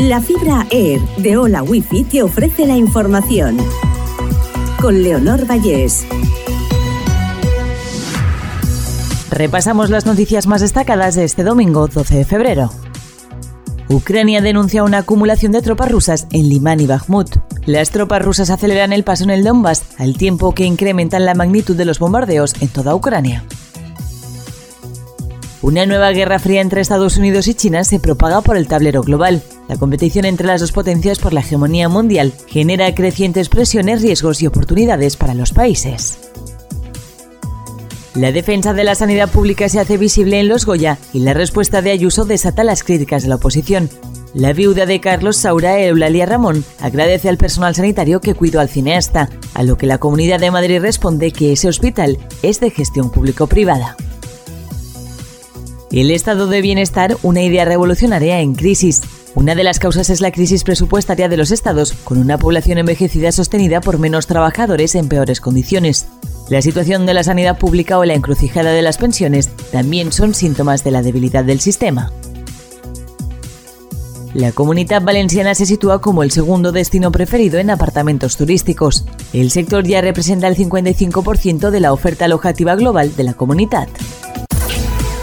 La fibra Air de Hola Wifi te ofrece la información. Con Leonor Vallés. Repasamos las noticias más destacadas de este domingo 12 de febrero. Ucrania denuncia una acumulación de tropas rusas en Limán y Bakhmut. Las tropas rusas aceleran el paso en el Donbass al tiempo que incrementan la magnitud de los bombardeos en toda Ucrania. Una nueva guerra fría entre Estados Unidos y China se propaga por el tablero global. La competición entre las dos potencias por la hegemonía mundial genera crecientes presiones, riesgos y oportunidades para los países. La defensa de la sanidad pública se hace visible en los Goya y la respuesta de Ayuso desata las críticas de la oposición. La viuda de Carlos Saura, Eulalia Ramón, agradece al personal sanitario que cuidó al cineasta, a lo que la Comunidad de Madrid responde que ese hospital es de gestión público-privada. El estado de bienestar, una idea revolucionaria en crisis. Una de las causas es la crisis presupuestaria de los estados, con una población envejecida sostenida por menos trabajadores en peores condiciones. La situación de la sanidad pública o la encrucijada de las pensiones también son síntomas de la debilidad del sistema. La comunidad valenciana se sitúa como el segundo destino preferido en apartamentos turísticos. El sector ya representa el 55% de la oferta alojativa global de la comunidad.